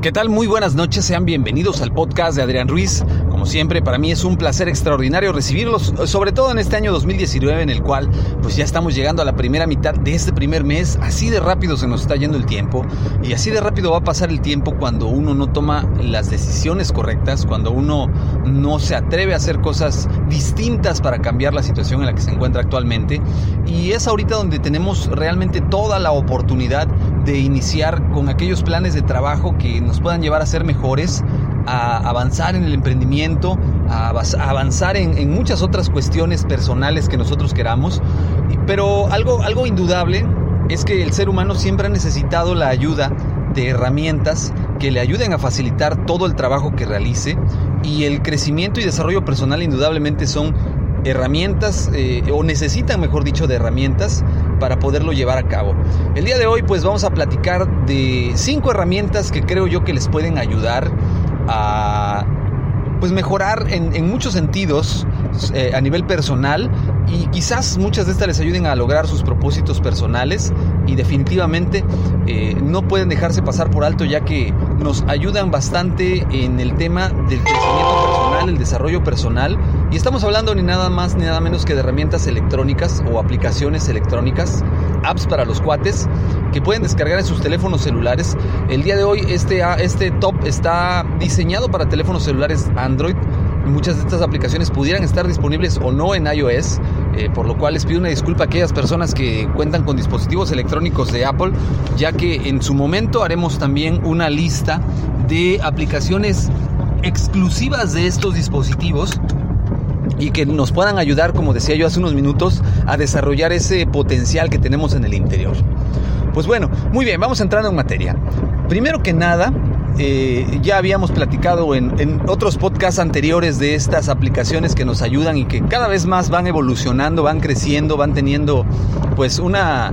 ¿Qué tal? Muy buenas noches, sean bienvenidos al podcast de Adrián Ruiz. Como siempre, para mí es un placer extraordinario recibirlos, sobre todo en este año 2019 en el cual pues ya estamos llegando a la primera mitad de este primer mes. Así de rápido se nos está yendo el tiempo y así de rápido va a pasar el tiempo cuando uno no toma las decisiones correctas, cuando uno no se atreve a hacer cosas distintas para cambiar la situación en la que se encuentra actualmente. Y es ahorita donde tenemos realmente toda la oportunidad de iniciar con aquellos planes de trabajo que nos puedan llevar a ser mejores, a avanzar en el emprendimiento, a avanzar en, muchas otras cuestiones personales que nosotros queramos. Pero algo, algo indudable es que el ser humano siempre ha necesitado la ayuda de herramientas que le ayuden a facilitar todo el trabajo que realice y el crecimiento y desarrollo personal indudablemente son herramientas eh, o necesitan mejor dicho de herramientas para poderlo llevar a cabo. El día de hoy pues vamos a platicar de cinco herramientas que creo yo que les pueden ayudar a pues mejorar en, muchos sentidos eh, a nivel personal y quizás muchas de estas les ayuden a lograr sus propósitos personales y definitivamente eh, no pueden dejarse pasar por alto ya que nos ayudan bastante en el tema del crecimiento personal, el desarrollo personal. Y estamos hablando ni nada más ni nada menos que de herramientas electrónicas o aplicaciones electrónicas, apps para los cuates que pueden descargar en sus teléfonos celulares. El día de hoy este, este top está diseñado para teléfonos celulares Android. Muchas de estas aplicaciones pudieran estar disponibles o no en iOS, eh, por lo cual les pido una disculpa a aquellas personas que cuentan con dispositivos electrónicos de Apple, ya que en su momento haremos también una lista de aplicaciones exclusivas de estos dispositivos y que nos puedan ayudar, como decía yo hace unos minutos, a desarrollar ese potencial que tenemos en el interior. Pues bueno, muy bien, vamos entrando en materia. Primero que nada, eh, ya habíamos platicado en, otros podcasts anteriores de estas aplicaciones que nos ayudan y que cada vez más van evolucionando, van creciendo, van teniendo pues una,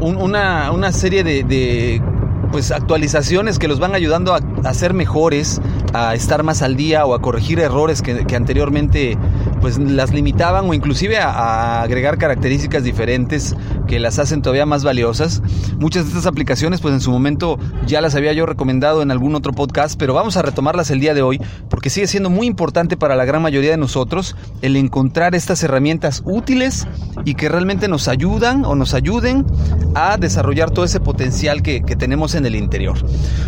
una, una, serie de, pues actualizaciones que los van ayudando a, a, ser mejores, a estar más al día o a corregir errores que, que anteriormente pues las limitaban o inclusive a, agregar características diferentes que las hacen todavía más valiosas. Muchas de estas aplicaciones pues en su momento ya las había yo recomendado en algún otro podcast, pero vamos a retomarlas el día de hoy porque sigue siendo muy importante para la gran mayoría de nosotros el encontrar estas herramientas útiles y que realmente nos ayudan o nos ayuden a desarrollar todo ese potencial que, que tenemos en el interior.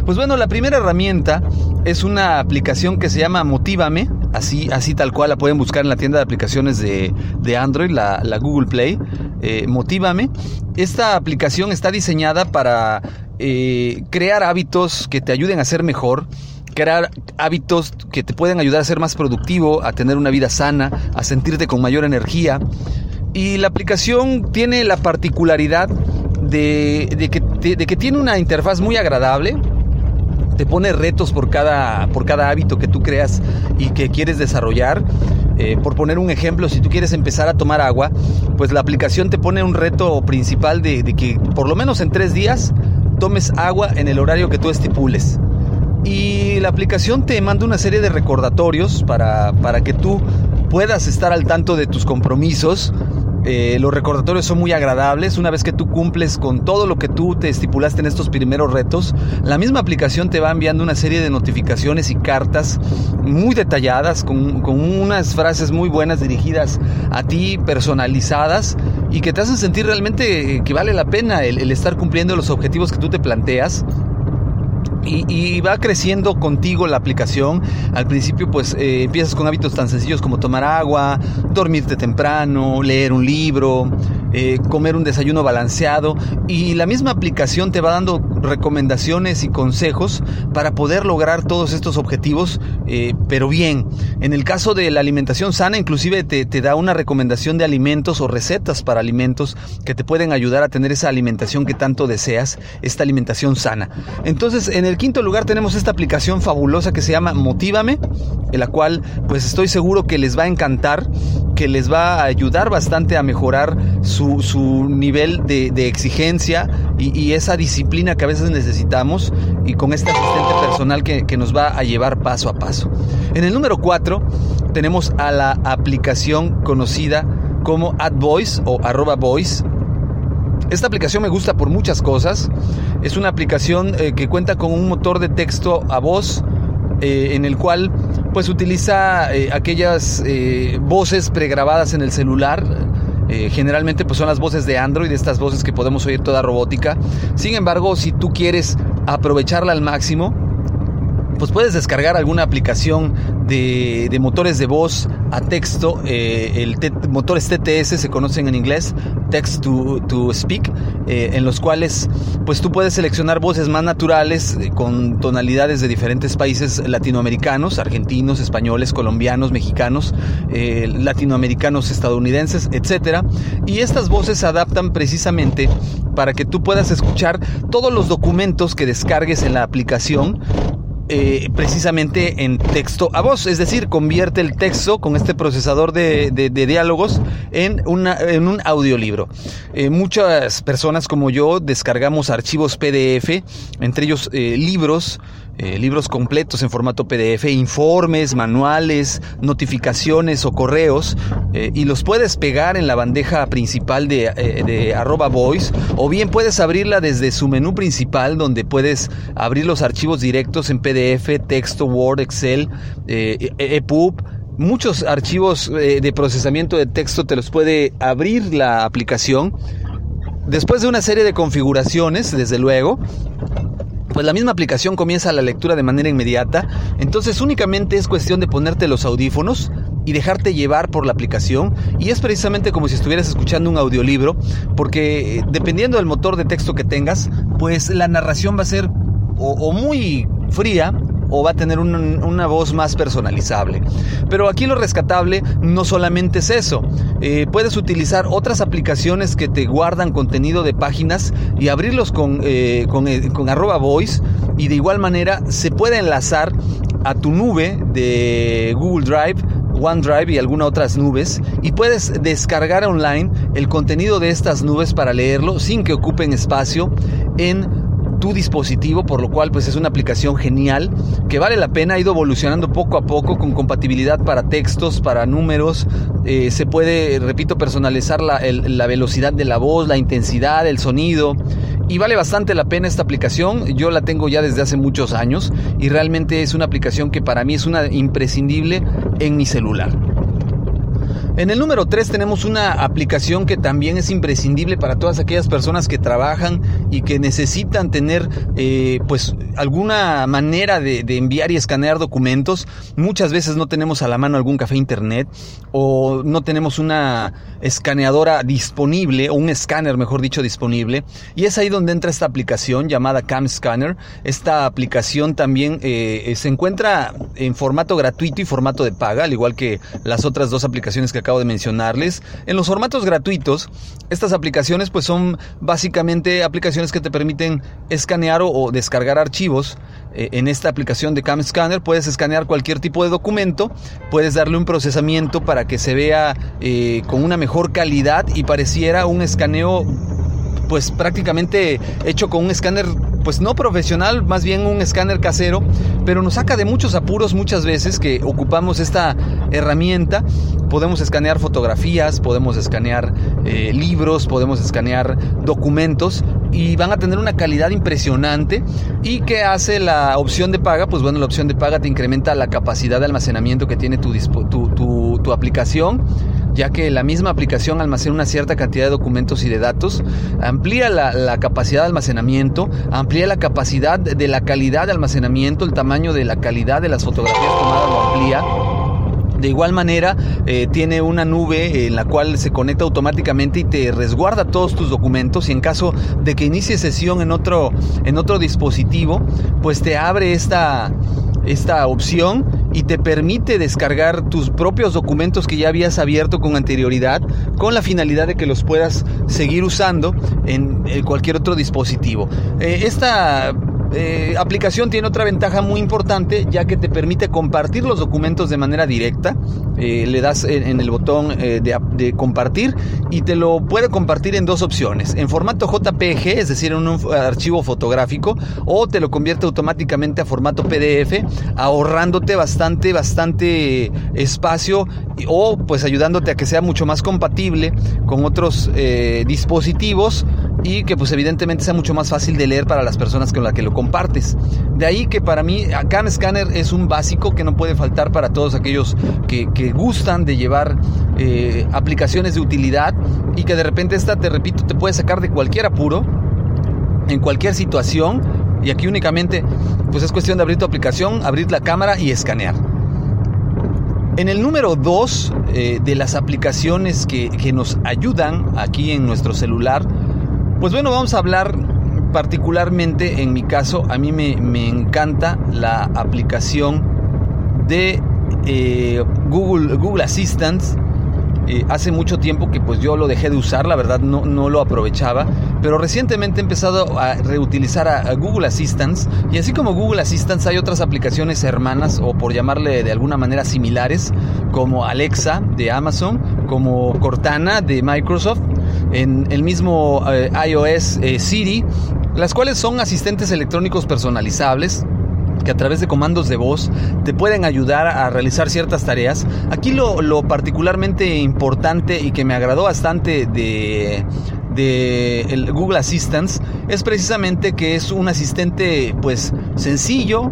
Pues bueno, la primera herramienta es una aplicación que se llama Motívame, así, así tal cual la pueden buscar en la tienda de aplicaciones de, Android, la, Google Play, eh, Motívame. Esta aplicación está diseñada para eh, crear hábitos que te ayuden a ser mejor, crear hábitos que te pueden ayudar a ser más productivo, a tener una vida sana, a sentirte con mayor energía. Y la aplicación tiene la particularidad de, que, de que tiene una interfaz muy agradable, te pone retos por cada, por cada hábito que tú creas y que quieres desarrollar. Eh, por poner un ejemplo, si tú quieres empezar a tomar agua, pues la aplicación te pone un reto principal de, que por lo menos en tres días tomes agua en el horario que tú estipules. Y la aplicación te manda una serie de recordatorios para, para que tú puedas estar al tanto de tus compromisos eh, los recordatorios son muy agradables. Una vez que tú cumples con todo lo que tú te estipulaste en estos primeros retos, la misma aplicación te va enviando una serie de notificaciones y cartas muy detalladas, con, unas frases muy buenas dirigidas a ti, personalizadas, y que te hacen sentir realmente que vale la pena el estar cumpliendo los objetivos que tú te planteas y, va creciendo contigo la aplicación. Al principio pues eh, empiezas con hábitos tan sencillos como tomar agua, dormirte temprano, leer un libro, eh, comer un desayuno balanceado y la misma aplicación te va dando recomendaciones y consejos para poder lograr todos estos objetivos, eh, pero bien. En el caso de la alimentación sana, inclusive te, te da una recomendación de alimentos o recetas para alimentos que te pueden ayudar a tener esa alimentación que tanto deseas, esta alimentación sana. Entonces, en el quinto lugar tenemos esta aplicación fabulosa que se llama Motívame, en la cual pues estoy seguro que les va a encantar, que les va a ayudar bastante a mejorar su, su nivel de, exigencia y, y, esa disciplina que a veces necesitamos y con este asistente personal que, que nos va a llevar paso a paso. En el número 4 tenemos a la aplicación conocida como AdVoice o arroba voice Esta aplicación me gusta por muchas cosas. Es una aplicación eh, que cuenta con un motor de texto a voz eh, en el cual pues utiliza eh, aquellas voces pregrabadas en el celular. generalmente pues son las voces de Android, estas voces que podemos oír toda robótica. Sin embargo, si tú quieres aprovecharla al máximo, pues puedes descargar alguna aplicación de, motores de voz a texto. Eh, el motores TTS se conocen en inglés, Text to, Speak, eh, en los cuales pues tú puedes seleccionar voces más naturales eh, con tonalidades de diferentes países latinoamericanos, argentinos, españoles, colombianos, mexicanos, latinoamericanos, estadounidenses, etc. Y estas voces se adaptan precisamente para que tú puedas escuchar todos los documentos que descargues en la aplicación eh, precisamente en texto a voz, es decir, convierte el texto con este procesador de, diálogos en, una, en un audiolibro. Eh, muchas personas como yo descargamos archivos PDF, entre ellos eh, libros, eh, libros completos en formato PDF, informes, manuales, notificaciones o correos eh, y los puedes pegar en la bandeja principal de, eh, de arroba voice o bien puedes abrirla desde su menú principal donde puedes abrir los archivos directos en PDF, texto, Word, Excel, EPUB. Muchos archivos de procesamiento de texto te los puede abrir la aplicación. Después de una serie de configuraciones, desde luego, pues la misma aplicación comienza la lectura de manera inmediata, entonces únicamente es cuestión de ponerte los audífonos y dejarte llevar por la aplicación. Y es precisamente como si estuvieras escuchando un audiolibro porque eh, dependiendo del motor de texto que tengas pues la narración va a ser o, muy fría o va a tener una voz más personalizable. Pero aquí lo rescatable no solamente es eso. Eh, puedes utilizar otras aplicaciones que te guardan contenido de páginas y abrirlos con, eh, eh, con arroba voice y de igual manera se puede enlazar a tu nube de Google Drive OneDrive y algunas otras nubes y puedes descargar online el contenido de estas nubes para leerlo sin que ocupen espacio en tu dispositivo, por lo cual pues es una aplicación genial que vale la pena, ha ido evolucionando poco a poco con compatibilidad para textos, para números, eh, se puede, repito, personalizar la, la velocidad de la voz, la intensidad, el sonido y vale bastante la pena esta aplicación. Yo la tengo ya desde hace muchos años y realmente es una aplicación que para mí es una imprescindible en mi celular. En el número 3 tenemos una aplicación que también es imprescindible para todas aquellas personas que trabajan y que necesitan tener eh, pues alguna manera de, enviar y escanear documentos. Muchas veces no tenemos a la mano algún café internet o no tenemos una escaneadora disponible o un escáner mejor dicho disponible y es ahí donde entra esta aplicación llamada Cam Scanner. Esta aplicación también eh, se encuentra en formato gratuito y formato de paga, al igual que las otras dos aplicaciones que de mencionarles. En los formatos gratuitos, estas aplicaciones pues son básicamente aplicaciones que te permiten escanear o, descargar archivos. Eh, en esta aplicación de Cam Scanner puedes escanear cualquier tipo de documento, puedes darle un procesamiento para que se vea eh, con una mejor calidad y pareciera un escaneo pues prácticamente hecho con un escáner pues no profesional, más bien un escáner casero, pero nos saca de muchos apuros muchas veces que ocupamos esta herramienta. Podemos escanear fotografías, podemos escanear eh, libros, podemos escanear documentos y van a tener una calidad impresionante. ¿Y qué hace la opción de paga? Pues bueno, la opción de paga te incrementa la capacidad de almacenamiento que tiene tu, tu, tu aplicación ya que la misma aplicación almacena una cierta cantidad de documentos y de datos, amplía la, capacidad de almacenamiento, amplía la capacidad de la calidad de almacenamiento, el tamaño de la calidad de las fotografías tomadas lo amplía. De igual manera, eh, tiene una nube en la cual se conecta automáticamente y te resguarda todos tus documentos. Y en caso de que inicie sesión en otro, en otro dispositivo, pues te abre esta, esta opción y te permite descargar tus propios documentos que ya habías abierto con anterioridad con la finalidad de que los puedas seguir usando en cualquier otro dispositivo. Eh, esta eh, aplicación tiene otra ventaja muy importante ya que te permite compartir los documentos de manera directa. Eh, le das en, el botón eh, de, compartir y te lo puede compartir en dos opciones. En formato JPG, es decir, en un archivo fotográfico, o te lo convierte automáticamente a formato PDF, ahorrándote bastante, bastante espacio o pues ayudándote a que sea mucho más compatible con otros dispositivos y que pues evidentemente sea mucho más fácil de leer para las personas con las que lo compartes. De ahí que para mí Cam Scanner es un básico que no puede faltar para todos aquellos que, gustan de llevar eh, aplicaciones de utilidad y que de repente esta, te repito, te puede sacar de cualquier apuro, en cualquier situación y aquí únicamente pues es cuestión de abrir tu aplicación, abrir la cámara y escanear. En el número 2 eh, de las aplicaciones que, que, nos ayudan aquí en nuestro celular, pues bueno, vamos a hablar particularmente, en mi caso, a mí me, me encanta la aplicación de eh, Google, Google Assistant eh, hace mucho tiempo que pues yo lo dejé de usar, la verdad no, no lo aprovechaba, pero recientemente he empezado a reutilizar a, Google Assistant y así como Google Assistant hay otras aplicaciones hermanas o por llamarle de alguna manera similares como Alexa de Amazon, como Cortana de Microsoft, en el mismo eh, iOS eh, Siri, las cuales son asistentes electrónicos personalizables que a través de comandos de voz te pueden ayudar a realizar ciertas tareas. Aquí lo, particularmente importante y que me agradó bastante de, de el Google Assistant es precisamente que es un asistente pues sencillo,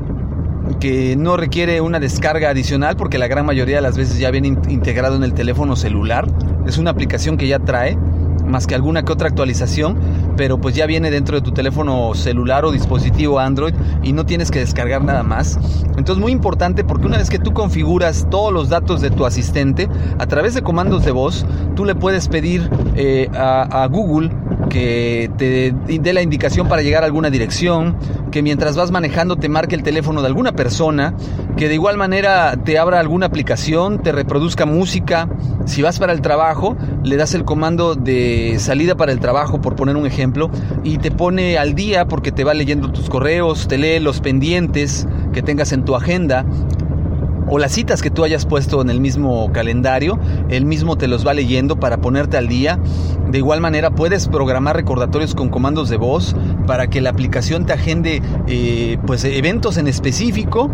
que no requiere una descarga adicional porque la gran mayoría de las veces ya viene integrado en el teléfono celular. Es una aplicación que ya trae más que alguna que otra actualización, pero pues ya viene dentro de tu teléfono celular o dispositivo Android y no tienes que descargar nada más. Entonces muy importante porque una vez que tú configuras todos los datos de tu asistente, a través de comandos de voz, tú le puedes pedir eh, a, a Google que te dé la indicación para llegar a alguna dirección, que mientras vas manejando te marque el teléfono de alguna persona, que de igual manera te abra alguna aplicación, te reproduzca música. Si vas para el trabajo, le das el comando de salida para el trabajo, por poner un ejemplo, y te pone al día porque te va leyendo tus correos, te lee los pendientes que tengas en tu agenda o las citas que tú hayas puesto en el mismo calendario, él mismo te los va leyendo para ponerte al día. De igual manera puedes programar recordatorios con comandos de voz para que la aplicación te agende eh, pues eventos en específico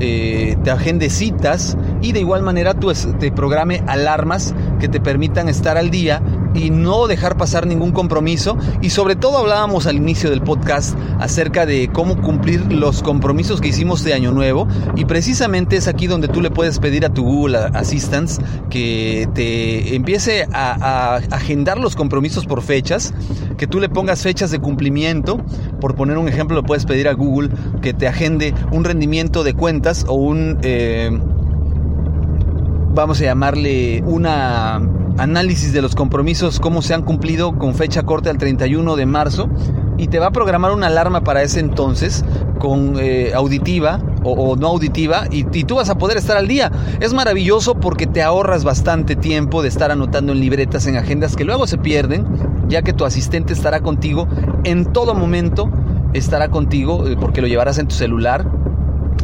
eh, te agende citas y de igual manera tú te programe alarmas que te permitan estar al día y no dejar pasar ningún compromiso. Y sobre todo hablábamos al inicio del podcast acerca de cómo cumplir los compromisos que hicimos de Año Nuevo. Y precisamente es aquí donde tú le puedes pedir a tu Google Assistant que te empiece a, a agendar los compromisos por fechas, que tú le pongas fechas de cumplimiento. Por poner un ejemplo, le puedes pedir a Google que te agende un rendimiento de cuentas o un... Eh, vamos a llamarle una análisis de los compromisos, cómo se han cumplido con fecha corte al 31 de marzo y te va a programar una alarma para ese entonces con eh, auditiva o, no auditiva y, y, tú vas a poder estar al día. Es maravilloso porque te ahorras bastante tiempo de estar anotando en libretas, en agendas que luego se pierden, ya que tu asistente estará contigo en todo momento, estará contigo eh, porque lo llevarás en tu celular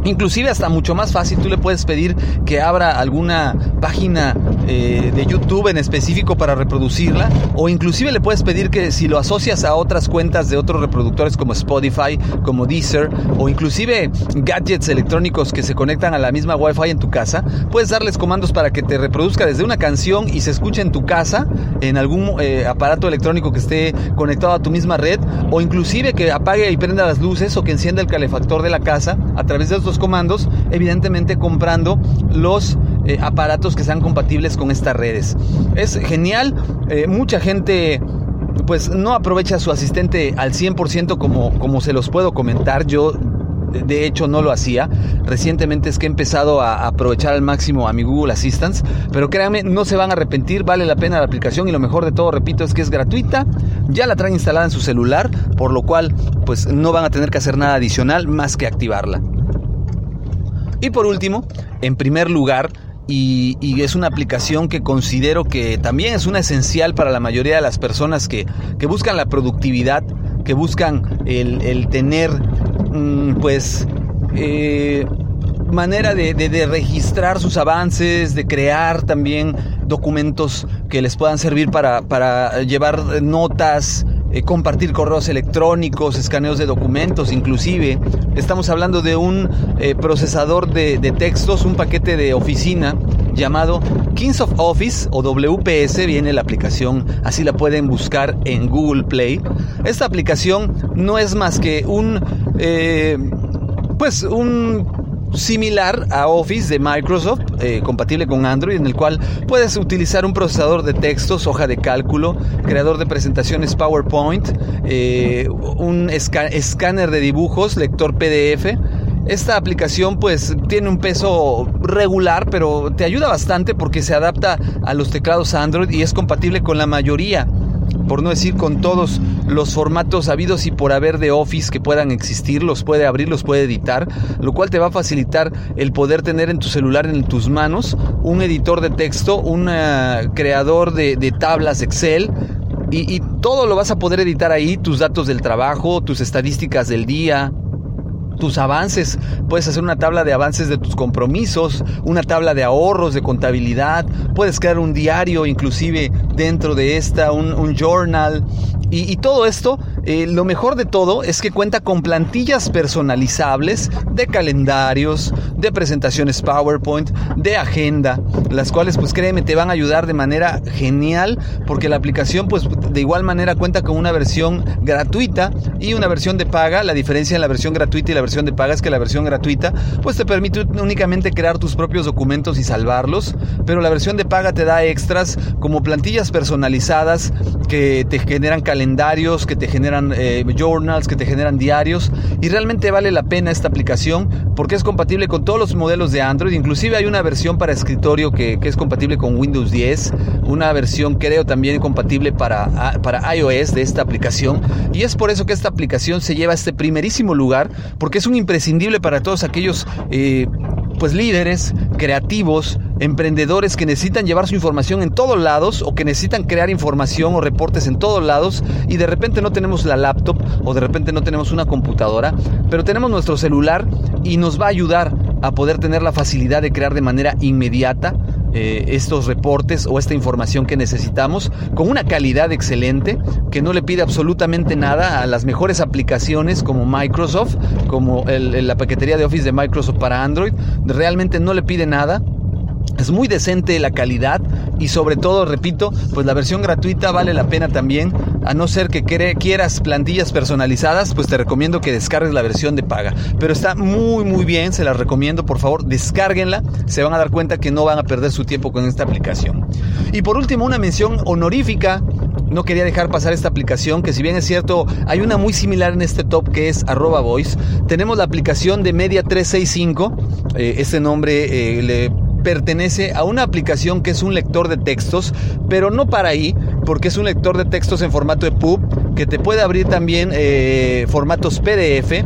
Inclusive hasta mucho más fácil, tú le puedes pedir que abra alguna página eh, de YouTube en específico para reproducirla o inclusive le puedes pedir que si lo asocias a otras cuentas de otros reproductores como Spotify, como Deezer o inclusive gadgets electrónicos que se conectan a la misma Wi-Fi en tu casa, puedes darles comandos para que te reproduzca desde una canción y se escuche en tu casa en algún eh, aparato electrónico que esté conectado a tu misma red o inclusive que apague y prenda las luces o que encienda el calefactor de la casa a través de estos comandos, evidentemente comprando los eh, aparatos que sean compatibles con estas redes. Es genial, eh, mucha gente pues no aprovecha su asistente al 100% como, como se los puedo comentar. Yo de hecho no lo hacía. Recientemente es que he empezado a aprovechar al máximo a mi Google Assistant, pero créanme, no se van a arrepentir, vale la pena la aplicación y lo mejor de todo, repito, es que es gratuita. Ya la traen instalada en su celular, por lo cual pues no van a tener que hacer nada adicional más que activarla. Y por último, en primer lugar, y, es una aplicación que considero que también es una esencial para la mayoría de las personas que, buscan la productividad, que buscan el, tener, mm, pues, eh, manera de, registrar sus avances, de crear también documentos que les puedan servir para, para llevar notas, eh, compartir correos electrónicos, escaneos de documentos, inclusive. Estamos hablando de un eh, procesador de, textos, un paquete de oficina llamado Kings of Office o WPS, viene la aplicación, así la pueden buscar en Google Play. Esta aplicación no es más que un, eh, pues un similar a Office de Microsoft, eh, compatible con Android, en el cual puedes utilizar un procesador de textos, hoja de cálculo, creador de presentaciones PowerPoint, eh, un escáner de dibujos, lector PDF. Esta aplicación pues tiene un peso regular, pero te ayuda bastante porque se adapta a los teclados Android y es compatible con la mayoría por no decir con todos los formatos habidos y por haber de Office que puedan existir, los puede abrir, los puede editar, lo cual te va a facilitar el poder tener en tu celular, en tus manos, un editor de texto, un eh, creador de, tablas Excel, y, y, todo lo vas a poder editar ahí, tus datos del trabajo, tus estadísticas del día, tus avances. Puedes hacer una tabla de avances de tus compromisos, una tabla de ahorros, de contabilidad. Puedes crear un diario, inclusive dentro de esta, un, journal. Y, todo esto, eh, lo mejor de todo es que cuenta con plantillas personalizables de calendarios, de presentaciones PowerPoint, de agenda, las cuales pues créeme te van a ayudar de manera genial porque la aplicación pues de igual manera cuenta con una versión gratuita y una versión de paga. La diferencia en la versión gratuita y la versión de paga es que la versión gratuita pues te permite únicamente crear tus propios documentos y salvarlos, pero la versión de paga te da extras como plantillas personalizadas que te generan calendarios, que te generan eh, journals, que te generan diarios y realmente vale la pena esta aplicación porque es compatible con todos los modelos de Android, inclusive hay una versión para escritorio que, que es compatible con Windows 10, una versión creo también compatible para, para iOS de esta aplicación. Y es por eso que esta aplicación se lleva a este primerísimo lugar porque es un imprescindible para todos aquellos eh, pues líderes, creativos, emprendedores que necesitan llevar su información en todos lados o que necesitan crear información o reportes en todos lados y de repente no tenemos la laptop o de repente no tenemos una computadora, pero tenemos nuestro celular y nos va a ayudar a poder tener la facilidad de crear de manera inmediata eh, estos reportes o esta información que necesitamos con una calidad excelente que no le pide absolutamente nada a las mejores aplicaciones como Microsoft, como la paquetería de Office de Microsoft para Android. Realmente no le pide nada es muy decente la calidad y sobre todo, repito, pues la versión gratuita vale la pena también. A no ser que quieras plantillas personalizadas, pues te recomiendo que descargues la versión de paga. Pero está muy muy bien, se la recomiendo, por favor, descárguenla. Se van a dar cuenta que no van a perder su tiempo con esta aplicación. Y por último, una mención honorífica no quería dejar pasar esta aplicación, que si bien es cierto, hay una muy similar en este top que es arroba voice. Tenemos la aplicación de Media 365. Eh, este nombre eh, le pertenece a una aplicación que es un lector de textos, pero no para ahí, porque es un lector de textos en formato de EPUB que te puede abrir también eh, formatos PDF.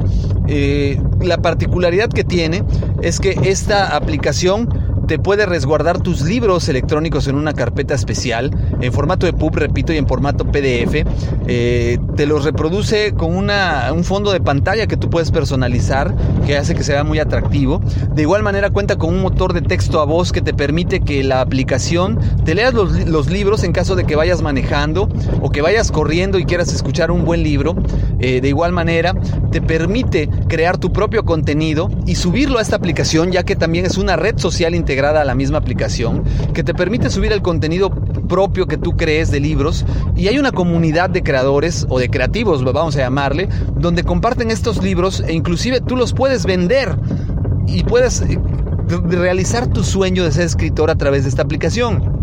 Eh, la particularidad que tiene es que esta aplicación te puede resguardar tus libros electrónicos en una carpeta especial, en formato de PUB, repito, y en formato PDF. Eh, te los reproduce con una, un fondo de pantalla que tú puedes personalizar, que hace que sea muy atractivo. De igual manera cuenta con un motor de texto a voz que te permite que la aplicación te leas los, libros en caso de que vayas manejando o que vayas corriendo y quieras escuchar un buen libro. Eh, de igual manera, te permite crear tu propio contenido y subirlo a esta aplicación, ya que también es una red social integrada a la misma aplicación que te permite subir el contenido propio que tú crees de libros y hay una comunidad de creadores o de creativos, vamos a llamarle, donde comparten estos libros e inclusive tú los puedes vender y puedes eh, realizar tu sueño de ser escritor a través de esta aplicación.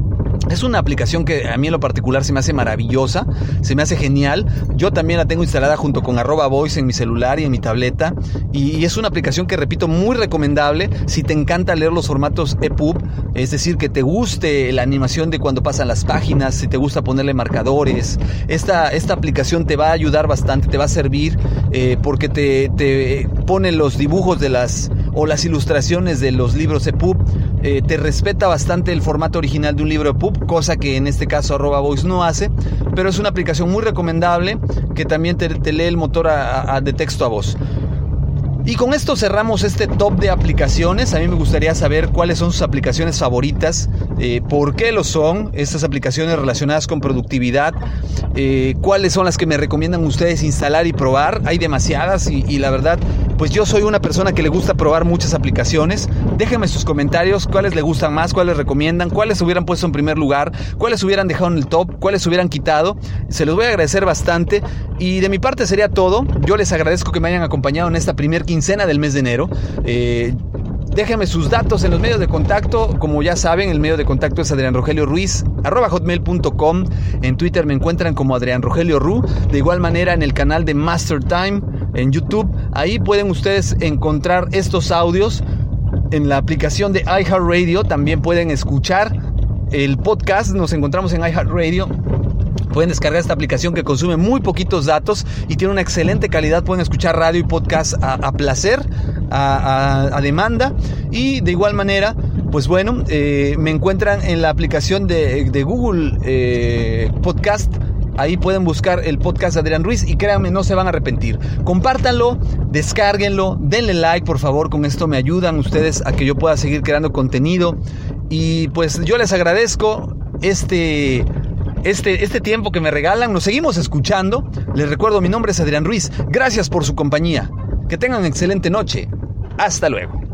Es una aplicación que a mí en lo particular se me hace maravillosa, se me hace genial. Yo también la tengo instalada junto con arroba voice en mi celular y en mi tableta. Y, es una aplicación que, repito, muy recomendable si te encanta leer los formatos EPUB, es decir, que te guste la animación de cuando pasan las páginas, si te gusta ponerle marcadores. Esta, esta aplicación te va a ayudar bastante, te va a servir eh, porque te, te pone los dibujos de las o las ilustraciones de los libros EPUB. Eh, te respeta bastante el formato original de un libro EPUB, cosa que en este caso arroba voice no hace, pero es una aplicación muy recomendable que también te, lee el motor de texto a voz. Y con esto cerramos este top de aplicaciones. A mí me gustaría saber cuáles son sus aplicaciones favoritas, eh, por qué lo son, estas aplicaciones relacionadas con productividad, eh, cuáles son las que me recomiendan ustedes instalar y probar. Hay demasiadas y, la verdad pues yo soy una persona que le gusta probar muchas aplicaciones. Déjenme sus comentarios, cuáles le gustan más, cuáles recomiendan, cuáles hubieran puesto en primer lugar, cuáles hubieran dejado en el top, cuáles hubieran quitado. Se los voy a agradecer bastante y de mi parte sería todo. Yo les agradezco que me hayan acompañado en esta primer quincena del mes de enero. Eh, Déjenme sus datos en los medios de contacto. Como ya saben, el medio de contacto es Adrián Rogelio Ruiz. En Twitter me encuentran como Adrián Rogelio Ru. De igual manera en el canal de Master Time en YouTube. Ahí pueden ustedes encontrar estos audios. En la aplicación de iHeartRadio también pueden escuchar el podcast. Nos encontramos en iHeartRadio Pueden descargar esta aplicación que consume muy poquitos datos y tiene una excelente calidad. Pueden escuchar radio y podcast a, placer, a, demanda. Y de igual manera, pues bueno, eh, me encuentran en la aplicación de, Google eh, Podcast. Ahí pueden buscar el podcast de Adrián Ruiz y créanme, no se van a arrepentir. Compártanlo, descárguenlo, denle like, por favor. Con esto me ayudan ustedes a que yo pueda seguir creando contenido. Y pues yo les agradezco este este, este tiempo que me regalan. Nos seguimos escuchando. Les recuerdo, mi nombre es Adrián Ruiz. Gracias por su compañía. Que tengan excelente noche. Hasta luego.